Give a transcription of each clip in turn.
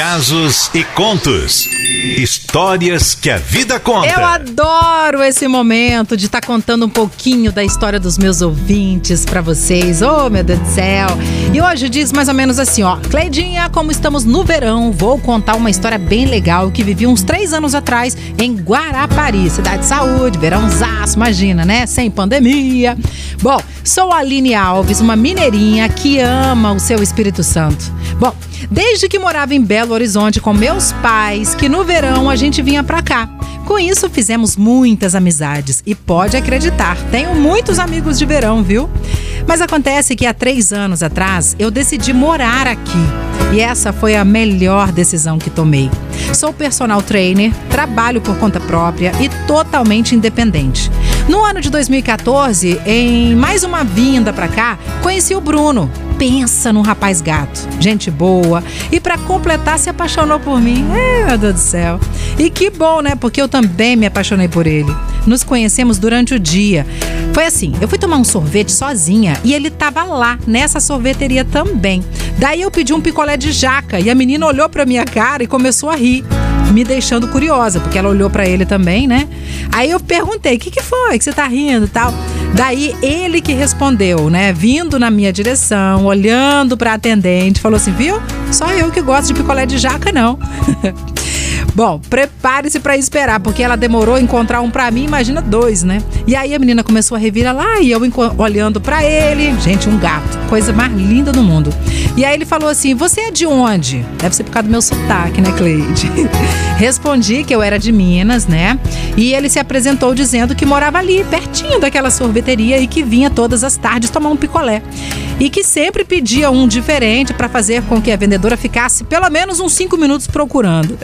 casos e contos. Histórias que a vida conta. Eu adoro esse momento de estar tá contando um pouquinho da história dos meus ouvintes para vocês. Oh, meu Deus do céu. E hoje diz mais ou menos assim, ó. Cleidinha, como estamos no verão, vou contar uma história bem legal que vivi uns três anos atrás em Guarapari, cidade de saúde, verãozaço, imagina, né? Sem pandemia. Bom, sou a Aline Alves, uma mineirinha que ama o seu Espírito Santo. Bom, desde que morava em Belo Horizonte com meus pais, que no verão a gente vinha pra cá. Com isso, fizemos muitas amizades. E pode acreditar, tenho muitos amigos de verão, viu? Mas acontece que há três anos atrás eu decidi morar aqui. E essa foi a melhor decisão que tomei. Sou personal trainer, trabalho por conta própria e totalmente independente. No ano de 2014, em mais uma vinda para cá, conheci o Bruno. Pensa num rapaz gato, gente boa, e para completar se apaixonou por mim. É, meu Deus do céu. E que bom, né? Porque eu também me apaixonei por ele. Nos conhecemos durante o dia. Foi assim, eu fui tomar um sorvete sozinha e ele tava lá, nessa sorveteria também. Daí eu pedi um picolé de jaca e a menina olhou pra minha cara e começou a rir me deixando curiosa, porque ela olhou para ele também, né? Aí eu perguntei: "O que que foi? Que você tá rindo?" tal. Daí ele que respondeu, né, vindo na minha direção, olhando para atendente, falou assim: "Viu? Só eu que gosto de picolé de jaca não." Bom, prepare-se para esperar, porque ela demorou a encontrar um para mim, imagina dois, né? E aí a menina começou a revirar lá e eu olhando para ele, gente, um gato, coisa mais linda do mundo. E aí ele falou assim: "Você é de onde?" Deve ser por causa do meu sotaque, né, Cleide? Respondi que eu era de Minas, né? E ele se apresentou dizendo que morava ali, pertinho daquela sorveteria e que vinha todas as tardes tomar um picolé. E que sempre pedia um diferente para fazer com que a vendedora ficasse pelo menos uns cinco minutos procurando.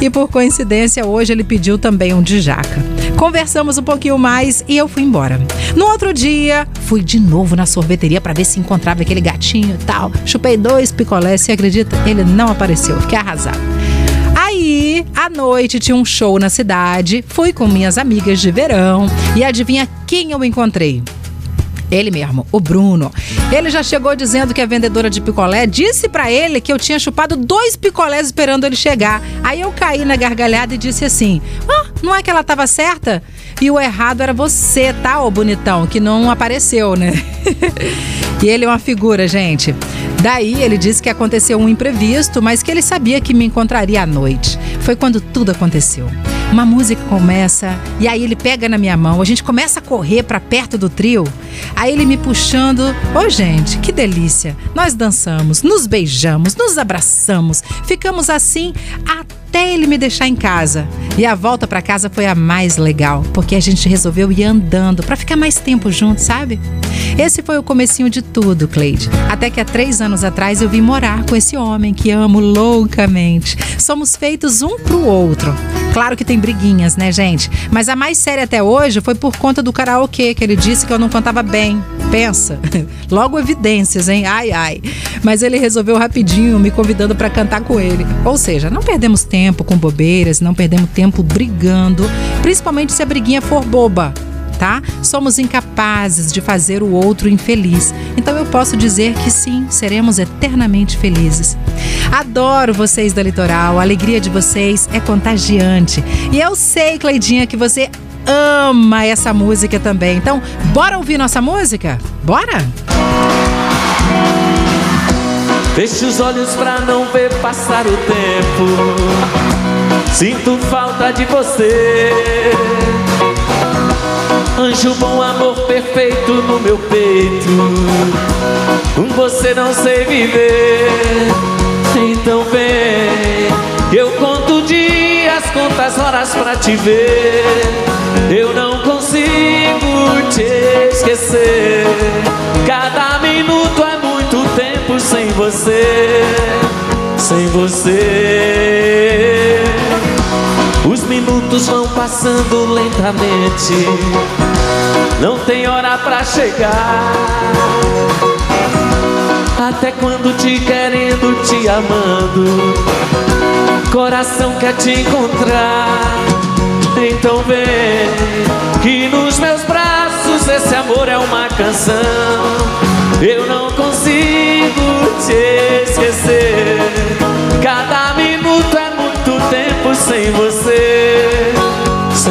E por coincidência, hoje ele pediu também um de jaca. Conversamos um pouquinho mais e eu fui embora. No outro dia, fui de novo na sorveteria para ver se encontrava aquele gatinho e tal. Chupei dois picolés, se acredita? Ele não apareceu. Fiquei arrasado. Aí, à noite, tinha um show na cidade. Fui com minhas amigas de verão e adivinha quem eu encontrei? Ele mesmo, o Bruno. Ele já chegou dizendo que a vendedora de picolé disse para ele que eu tinha chupado dois picolés esperando ele chegar. Aí eu caí na gargalhada e disse assim: Ah, não é que ela tava certa? E o errado era você, tá, ô bonitão, que não apareceu, né? e ele é uma figura, gente. Daí ele disse que aconteceu um imprevisto, mas que ele sabia que me encontraria à noite. Foi quando tudo aconteceu. Uma música começa e aí ele pega na minha mão, a gente começa a correr para perto do trio. Aí ele me puxando, ô oh, gente, que delícia. Nós dançamos, nos beijamos, nos abraçamos, ficamos assim até ele me deixar em casa. E a volta para casa foi a mais legal, porque a gente resolveu ir andando para ficar mais tempo junto, sabe? Esse foi o comecinho de tudo, Cleide. Até que há três anos atrás eu vim morar com esse homem que amo loucamente. Somos feitos um pro outro. Claro que tem briguinhas, né, gente? Mas a mais séria até hoje foi por conta do karaokê, que ele disse que eu não cantava bem. Pensa. Logo evidências, hein? Ai, ai. Mas ele resolveu rapidinho me convidando para cantar com ele. Ou seja, não perdemos tempo com bobeiras, não perdemos tempo brigando, principalmente se a briguinha for boba tá? Somos incapazes de fazer o outro infeliz. Então eu posso dizer que sim, seremos eternamente felizes. Adoro vocês da Litoral, a alegria de vocês é contagiante. E eu sei, Cleidinha, que você ama essa música também. Então, bora ouvir nossa música? Bora? Feche os olhos pra não ver passar o tempo. Sinto falta de você. Anjo bom, amor perfeito no meu peito. Com você não sei viver Então vem Eu conto dias, conto as horas pra te ver. Eu não consigo te esquecer. Cada minuto é muito tempo sem você. Sem você minutos vão passando lentamente. Não tem hora pra chegar. Até quando te querendo, te amando. Coração quer te encontrar. Então vem Que nos meus braços esse amor é uma canção. Eu não consigo te esquecer. Cada minuto sem você,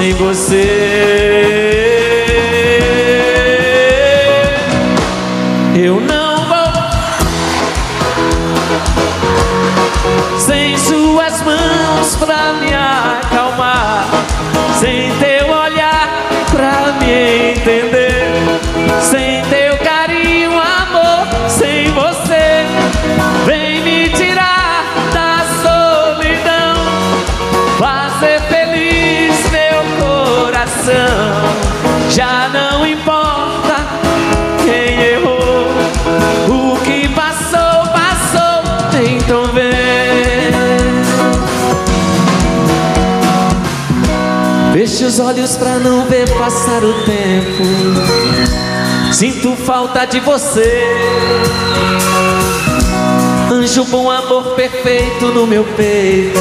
sem você. Então vem. Feche os olhos pra não ver passar o tempo. Sinto falta de você. Anjo bom, amor perfeito no meu peito.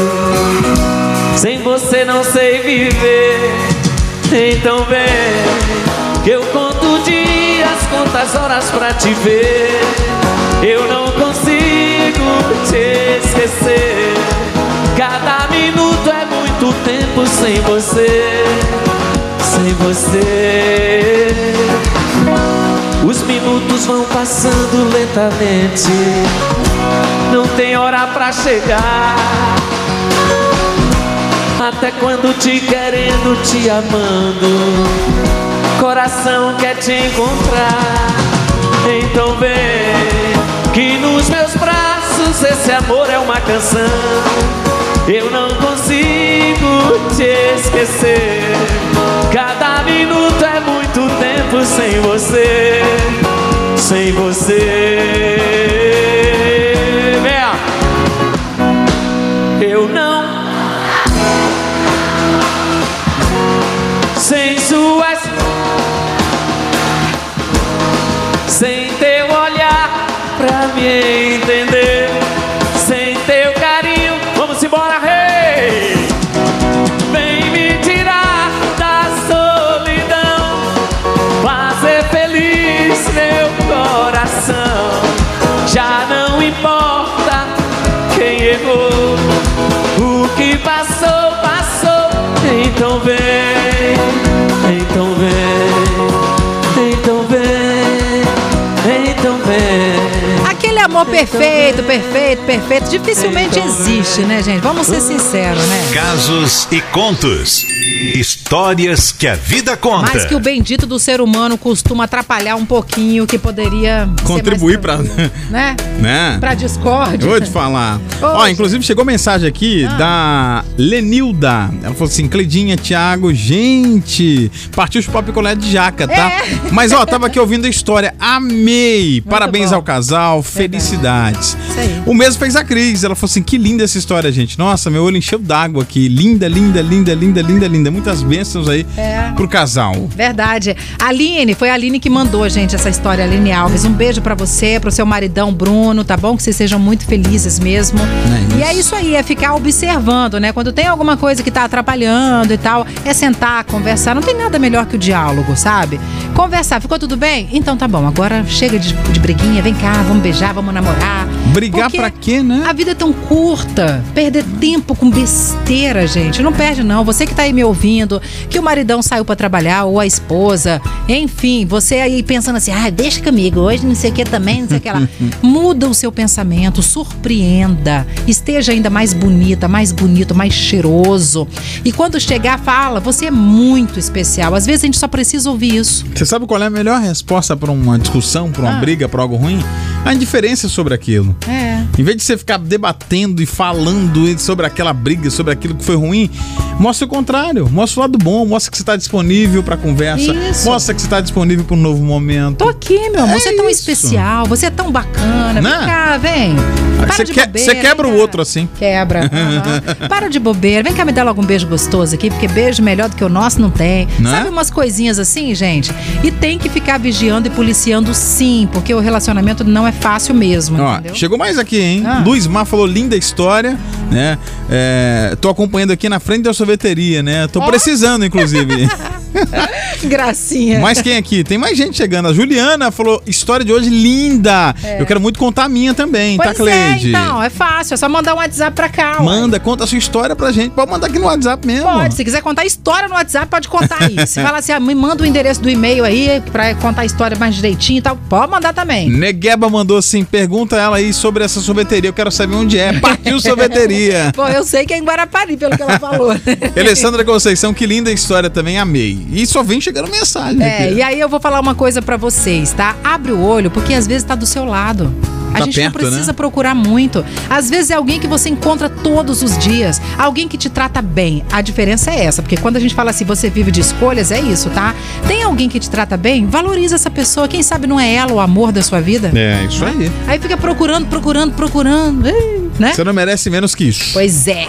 Sem você não sei viver. Então vem, que eu conto dias, quantas horas pra te ver. Eu não te esquecer. Cada minuto é muito tempo sem você, sem você. Os minutos vão passando lentamente, não tem hora pra chegar. Até quando te querendo, te amando, coração quer te encontrar. Então vem, que nos meus esse amor é uma canção. Eu não consigo te esquecer. Cada minuto é muito tempo sem você, sem você. Eu não sem suas sem teu olhar pra me entender então vem amor perfeito, perfeito, perfeito, dificilmente existe, né, gente? Vamos ser sinceros, né? Casos e contos. Histórias que a vida conta. Mas que o bendito do ser humano costuma atrapalhar um pouquinho, que poderia Contribuir tranquilo, né? Né? Pra discórdia. Vou te falar. Ó, inclusive chegou mensagem aqui Ah. da Lenilda. Ela falou assim: Cledinha, Thiago, gente, partiu chupar picolé de jaca, tá? É. Mas ó, tava aqui ouvindo a história, amei. Parabéns bom. ao casal, felicidades. O mesmo fez a Cris. Ela falou assim: que linda essa história, gente. Nossa, meu olho encheu d'água aqui. Linda, linda, linda, linda, linda, linda. Muitas bênçãos aí É. pro casal. Verdade. Aline, foi a Aline que mandou, gente, essa história, Aline Alves. Um beijo pra você, pro seu maridão Bruno, tá bom? Que vocês sejam muito felizes mesmo. É e é isso aí, é ficar observando, né? Quando tem alguma coisa que tá atrapalhando e tal, é sentar, conversar. Não tem nada melhor que o diálogo, sabe? Conversar, ficou tudo bem? Então tá bom, agora chega de, de briguinha, vem cá, vamos beijar, vamos namorar. Brigar Porque pra quê, né? A vida é tão curta. Perder tempo com besteira, gente. Não perde, não. Você que tá aí me ouvindo, que o maridão saiu pra trabalhar, ou a esposa. Enfim, você aí pensando assim, ah, deixa comigo, hoje não sei o que também, não sei o que lá. Muda o seu pensamento, surpreenda. Esteja ainda mais bonita, mais bonito, mais cheiroso. E quando chegar, fala, você é muito especial. Às vezes a gente só precisa ouvir isso. Você sabe qual é a melhor resposta pra uma discussão, pra uma Ah. briga, pra algo ruim? A indiferença sobre aquilo. É. Em vez de você ficar debatendo e falando sobre aquela briga, sobre aquilo que foi ruim, mostra o contrário. Mostra o lado bom, mostra que você está disponível para conversa, Isso. mostra que você está disponível para um novo momento. Tô aqui, meu amor. É você é tão isso. especial, você é tão bacana. Né? Vem cá, vem. Para Você que- bobeira, você quebra o outro assim. Quebra. aham. Para de bobeira. Vem cá me dar logo um beijo gostoso aqui, porque beijo melhor do que o nosso não tem. Né? Sabe umas coisinhas assim, gente? E tem que ficar vigiando e policiando sim, porque o relacionamento não é fácil mesmo, Ó, entendeu? chegou mais aqui, hein? Ah. Luiz Mar falou linda história, né? É, tô acompanhando aqui na frente da sorveteria, né? Tô Ó. precisando, inclusive. Gracinha. Mas quem aqui? Tem mais gente chegando. A Juliana falou: história de hoje linda. Eu quero muito contar a minha também, pois tá, Cleide? é, então, é fácil. É só mandar um WhatsApp pra cá. ué. Manda, conta a sua história pra gente. Pode mandar aqui no WhatsApp mesmo. Pode, se quiser contar história no WhatsApp, pode contar aí. Se fala assim, ah, me manda o endereço do e-mail aí pra contar a história mais direitinho e tal, pode mandar também. Negueba mandou assim: pergunta ela aí sobre essa sorveteria. Eu quero saber onde é. Partiu sorveteria. Pô, eu sei que é em Guarapari, pelo que ela falou. Alessandra Conceição, que linda história também, amei. E só vem chegando mensagem É, aqui. e aí eu vou falar uma coisa pra vocês, tá? Abre o olho, porque às vezes tá do seu lado. A Tá gente perto, não precisa né? procurar muito. Às vezes é alguém que você encontra todos os dias, alguém que te trata bem. A diferença é essa, porque quando a gente fala assim, você vive de escolhas, é isso, tá? Tem alguém que te trata bem, valoriza essa pessoa. Quem sabe não é ela o amor da sua vida? É, isso aí. Aí fica procurando, procurando, procurando, né? Você não merece menos que isso. Pois é.